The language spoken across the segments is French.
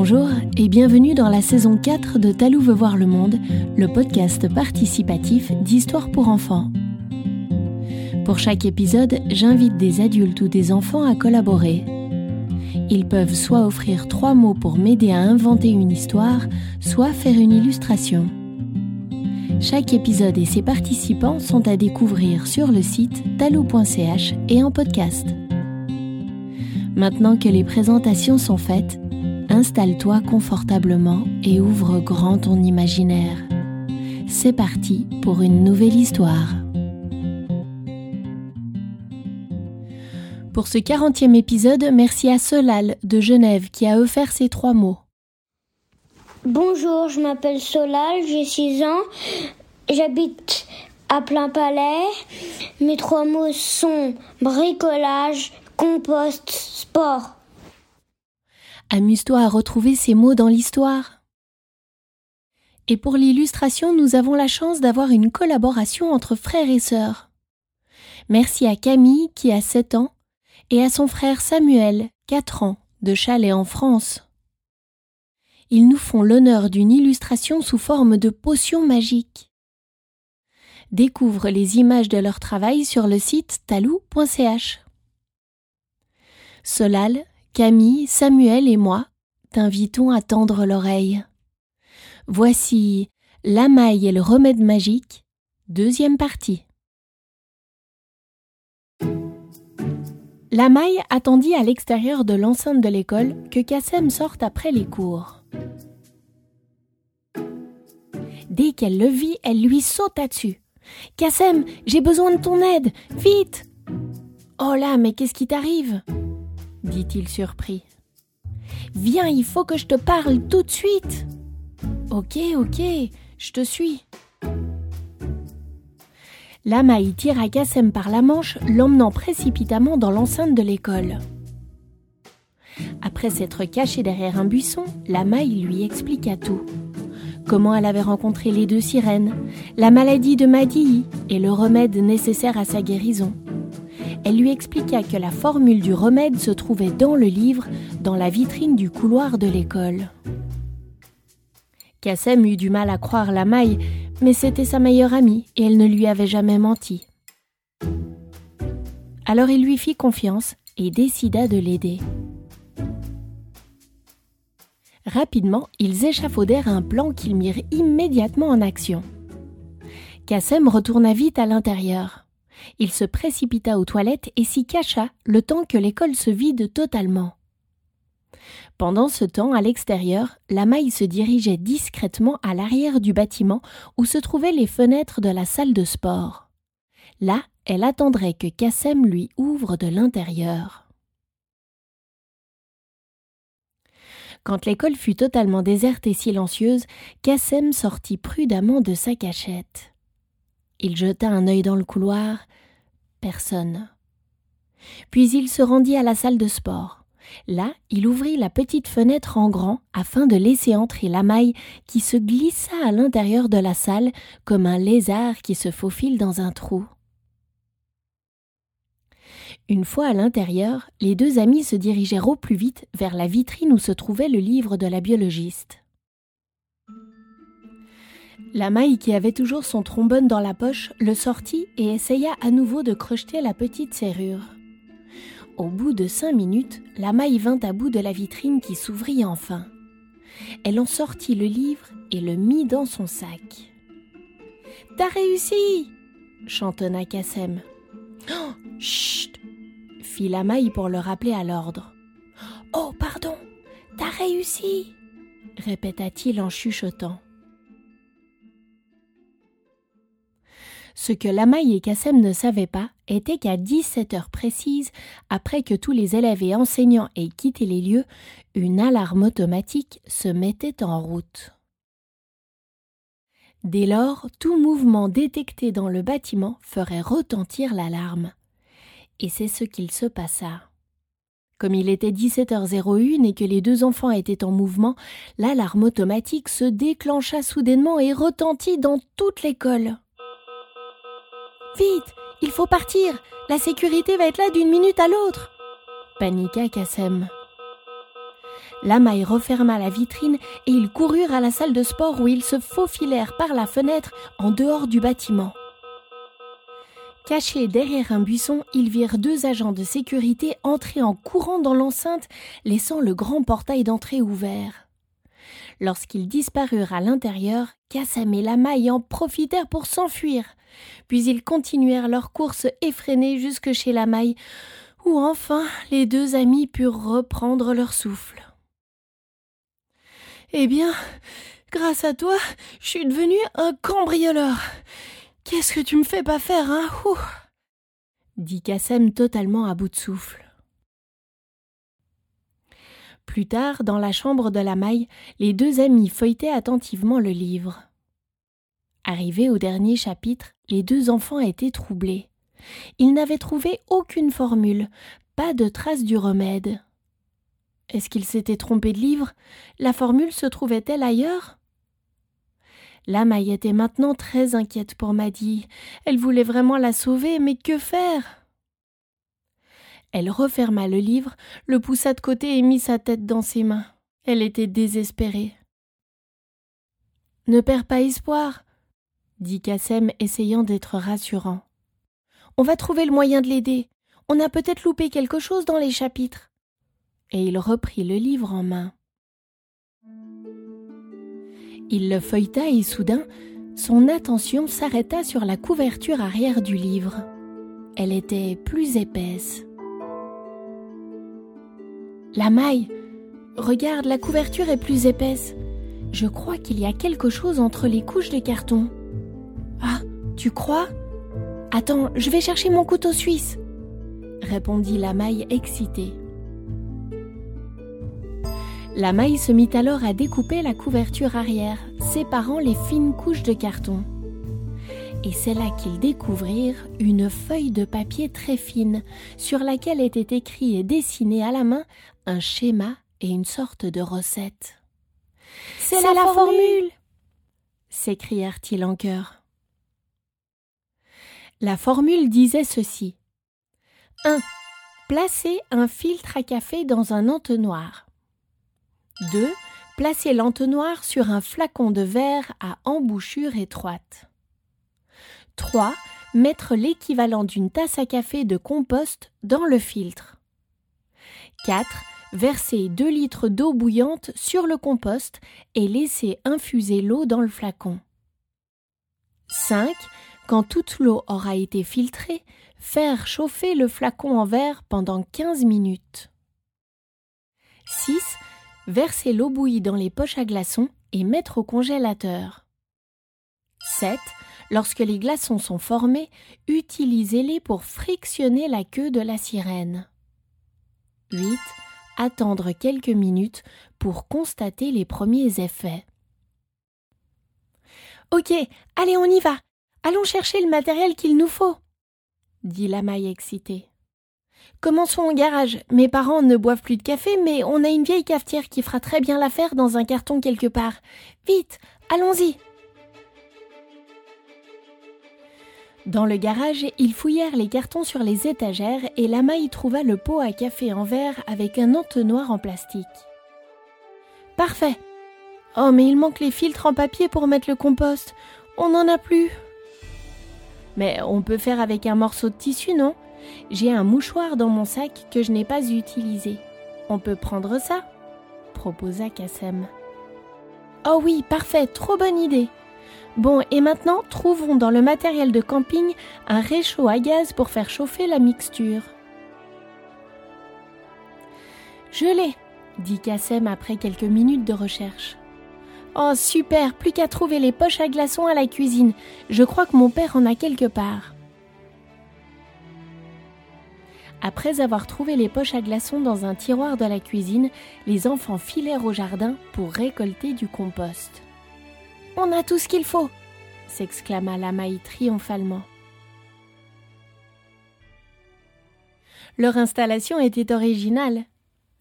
Bonjour et bienvenue dans la saison 4 de Talou veut voir le monde, le podcast participatif d'histoire pour enfants. Pour chaque épisode, j'invite des adultes ou des enfants à collaborer. Ils peuvent soit offrir trois mots pour m'aider à inventer une histoire, soit faire une illustration. Chaque épisode et ses participants sont à découvrir sur le site talou.ch et en podcast. Maintenant que les présentations sont faites, installe-toi confortablement et ouvre grand ton imaginaire. C'est parti pour une nouvelle histoire. Pour ce 40e épisode, merci à Solal de Genève qui a offert ces trois mots. Bonjour, je m'appelle Solal, j'ai 6 ans, j'habite à Plein Palais. Mes trois mots sont bricolage, compost, sport. Amuse-toi à retrouver ces mots dans l'histoire. Et pour l'illustration, nous avons la chance d'avoir une collaboration entre frères et sœurs. Merci à Camille qui a 7 ans et à son frère Samuel, 4 ans, de Chalais en France. Ils nous font l'honneur d'une illustration sous forme de potion magique. Découvre les images de leur travail sur le site talou.ch. Solal, Camille, Samuel et moi t'invitons à tendre l'oreille. Voici La maille et le remède magique, deuxième partie. La maille attendit à l'extérieur de l'enceinte de l'école que Kassem sorte après les cours. Dès qu'elle le vit, elle lui sauta dessus. Kassem, j'ai besoin de ton aide, vite Oh là, mais qu'est-ce qui t'arrive? Dit-il surpris. Viens, il faut que je te parle tout de suite. Ok, ok, je te suis. La maille tira Kassem par la manche, l'emmenant précipitamment dans l'enceinte de l'école. Après s'être cachée derrière un buisson, la maille lui expliqua tout. Comment elle avait rencontré les deux sirènes, la maladie de Madii et le remède nécessaire à sa guérison elle lui expliqua que la formule du remède se trouvait dans le livre, dans la vitrine du couloir de l'école. Kassem eut du mal à croire la maille, mais c'était sa meilleure amie et elle ne lui avait jamais menti. Alors il lui fit confiance et décida de l'aider. Rapidement, ils échafaudèrent un plan qu'ils mirent immédiatement en action. Kassem retourna vite à l'intérieur. Il se précipita aux toilettes et s'y cacha le temps que l'école se vide totalement. Pendant ce temps, à l'extérieur, la maille se dirigeait discrètement à l'arrière du bâtiment où se trouvaient les fenêtres de la salle de sport. Là, elle attendrait que Kassem lui ouvre de l'intérieur. Quand l'école fut totalement déserte et silencieuse, Kassem sortit prudemment de sa cachette. Il jeta un œil dans le couloir. Personne. Puis il se rendit à la salle de sport. Là, il ouvrit la petite fenêtre en grand afin de laisser entrer la maille qui se glissa à l'intérieur de la salle comme un lézard qui se faufile dans un trou. Une fois à l'intérieur, les deux amis se dirigèrent au plus vite vers la vitrine où se trouvait le livre de la biologiste. La maille qui avait toujours son trombone dans la poche le sortit et essaya à nouveau de crocheter la petite serrure. Au bout de cinq minutes, la maille vint à bout de la vitrine qui s'ouvrit enfin. Elle en sortit le livre et le mit dans son sac. T'as réussi chantonna Kassem. Oh, chut fit la maille pour le rappeler à l'ordre. Oh, pardon, t'as réussi répéta-t-il en chuchotant. Ce que Lamaille et Kassem ne savaient pas était qu'à 17 heures précises, après que tous les élèves et enseignants aient quitté les lieux, une alarme automatique se mettait en route. Dès lors, tout mouvement détecté dans le bâtiment ferait retentir l'alarme. Et c'est ce qu'il se passa. Comme il était 17h01 et que les deux enfants étaient en mouvement, l'alarme automatique se déclencha soudainement et retentit dans toute l'école. Vite, il faut partir. La sécurité va être là d'une minute à l'autre. Paniqua Kassem. Lamaille referma la vitrine et ils coururent à la salle de sport où ils se faufilèrent par la fenêtre en dehors du bâtiment. Cachés derrière un buisson, ils virent deux agents de sécurité entrer en courant dans l'enceinte, laissant le grand portail d'entrée ouvert. Lorsqu'ils disparurent à l'intérieur, Kassem et Lamaille en profitèrent pour s'enfuir. Puis ils continuèrent leur course effrénée jusque chez Lamaille, où enfin les deux amis purent reprendre leur souffle. Eh bien, grâce à toi, je suis devenu un cambrioleur. Qu'est-ce que tu me fais pas faire, hein dit Kassem totalement à bout de souffle. Plus tard, dans la chambre de la maille, les deux amis feuilletaient attentivement le livre. Arrivés au dernier chapitre, les deux enfants étaient troublés. Ils n'avaient trouvé aucune formule, pas de trace du remède. Est-ce qu'ils s'étaient trompés de livre? La formule se trouvait-elle ailleurs? La maille était maintenant très inquiète pour Maddy. Elle voulait vraiment la sauver, mais que faire? Elle referma le livre, le poussa de côté et mit sa tête dans ses mains. Elle était désespérée. Ne perds pas espoir, dit Kassem, essayant d'être rassurant. On va trouver le moyen de l'aider. On a peut-être loupé quelque chose dans les chapitres. Et il reprit le livre en main. Il le feuilleta et soudain, son attention s'arrêta sur la couverture arrière du livre. Elle était plus épaisse. La maille. Regarde, la couverture est plus épaisse. Je crois qu'il y a quelque chose entre les couches de carton. Tu crois? Attends, je vais chercher mon couteau suisse, répondit la maille excitée. La maille se mit alors à découper la couverture arrière, séparant les fines couches de carton. Et c'est là qu'ils découvrirent une feuille de papier très fine, sur laquelle était écrit et dessiné à la main un schéma et une sorte de recette. C'est la, la, formule s'écrièrent-ils en chœur. La formule disait ceci 1. Placez un filtre à café dans un entonnoir. 2. Placez l'entonnoir sur un flacon de verre à embouchure étroite. 3. Mettre l'équivalent d'une tasse à café de compost dans le filtre. 4 Versez 2 litres d'eau bouillante sur le compost et laissez infuser l'eau dans le flacon. 5. Quand toute l'eau aura été filtrée, faire chauffer le flacon en verre pendant 15 minutes. 6. Verser l'eau bouillie dans les poches à glaçons et mettre au congélateur. 7. Lorsque les glaçons sont formés, utilisez-les pour frictionner la queue de la sirène. 8 attendre quelques minutes pour constater les premiers effets. Ok, allez, on y va. Allons chercher le matériel qu'il nous faut, dit la maille excitée. Commençons au garage. Mes parents ne boivent plus de café, mais on a une vieille cafetière qui fera très bien l'affaire dans un carton quelque part. Vite, allons-y. Dans le garage, ils fouillèrent les cartons sur les étagères et Lama y trouva le pot à café en verre avec un entonnoir en plastique. Parfait. Oh, mais il manque les filtres en papier pour mettre le compost. On n'en a plus. Mais on peut faire avec un morceau de tissu, non? J'ai un mouchoir dans mon sac que je n'ai pas utilisé. On peut prendre ça? proposa Kassem. Oh oui, parfait, trop bonne idée. Bon, et maintenant, trouvons dans le matériel de camping un réchaud à gaz pour faire chauffer la mixture. Je l'ai, dit Kassem après quelques minutes de recherche. Oh super, plus qu'à trouver les poches à glaçons à la cuisine. Je crois que mon père en a quelque part. Après avoir trouvé les poches à glaçons dans un tiroir de la cuisine, les enfants filèrent au jardin pour récolter du compost. On a tout ce qu'il faut s'exclama la triomphalement. Leur installation était originale.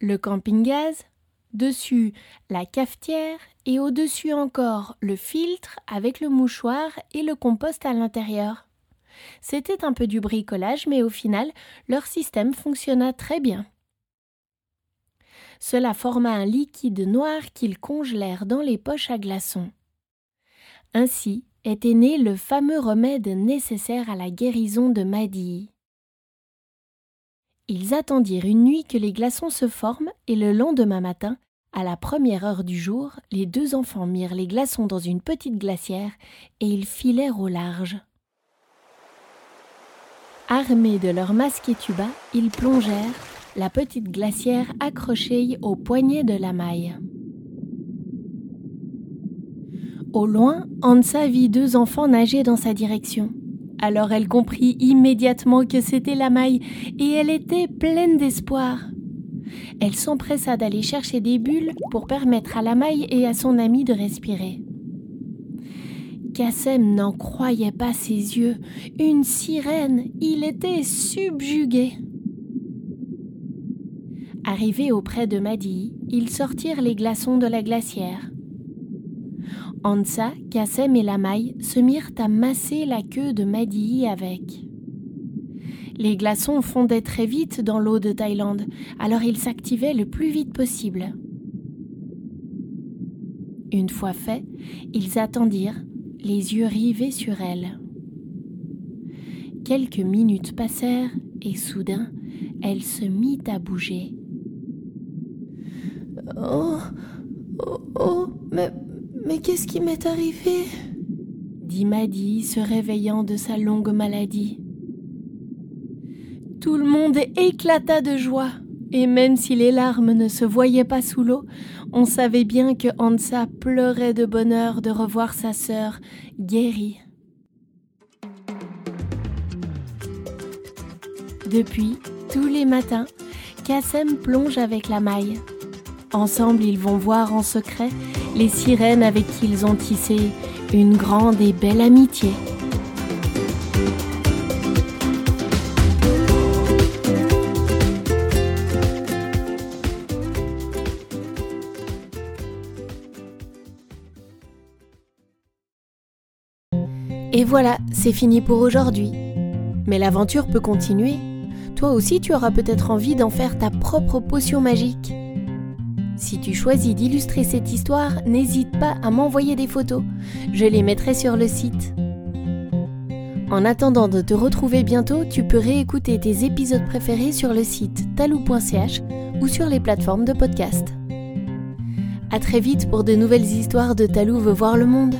Le camping-gaz, dessus la cafetière et au-dessus encore le filtre avec le mouchoir et le compost à l'intérieur. C'était un peu du bricolage, mais au final, leur système fonctionna très bien. cela forma un liquide noir qu'ils congelèrent dans les poches à glaçons. Ainsi était né le fameux remède nécessaire à la guérison de Maddy. Ils attendirent une nuit que les glaçons se forment et le lendemain matin, à la première heure du jour, les deux enfants mirent les glaçons dans une petite glacière et ils filèrent au large. Armés de leurs masques et tubas, ils plongèrent, la petite glacière accrochée au poignet de la maille. Au loin, Hansa vit deux enfants nager dans sa direction. Alors elle comprit immédiatement que c'était la maille et elle était pleine d'espoir. Elle s'empressa d'aller chercher des bulles pour permettre à la maille et à son ami de respirer. Kassem n'en croyait pas ses yeux. Une sirène, il était subjugué. Arrivés auprès de Madi, ils sortirent les glaçons de la glacière. Ansa, Kassem et la maille se mirent à masser la queue de Madi avec. Les glaçons fondaient très vite dans l'eau de Thaïlande, alors ils s'activaient le plus vite possible. Une fois fait, ils attendirent, les yeux rivés sur elle. Quelques minutes passèrent et soudain, elle se mit à bouger. Oh, oh, oh, mais, mais qu'est-ce qui m'est arrivé? dit Maddy, se réveillant de sa longue maladie. Tout le monde éclata de joie, et même si les larmes ne se voyaient pas sous l'eau, on savait bien que Hansa pleurait de bonheur de revoir sa sœur guérie. Depuis, tous les matins, Kassem plonge avec la maille. Ensemble, ils vont voir en secret les sirènes avec qui ils ont tissé une grande et belle amitié. Et voilà, c'est fini pour aujourd'hui. Mais l'aventure peut continuer. Toi aussi, tu auras peut-être envie d'en faire ta propre potion magique. Si tu choisis d'illustrer cette histoire, n'hésite pas à m'envoyer des photos. Je les mettrai sur le site. En attendant de te retrouver bientôt, tu peux réécouter tes épisodes préférés sur le site talou.ch ou sur les plateformes de podcast. À très vite pour de nouvelles histoires de Talou veut voir le monde.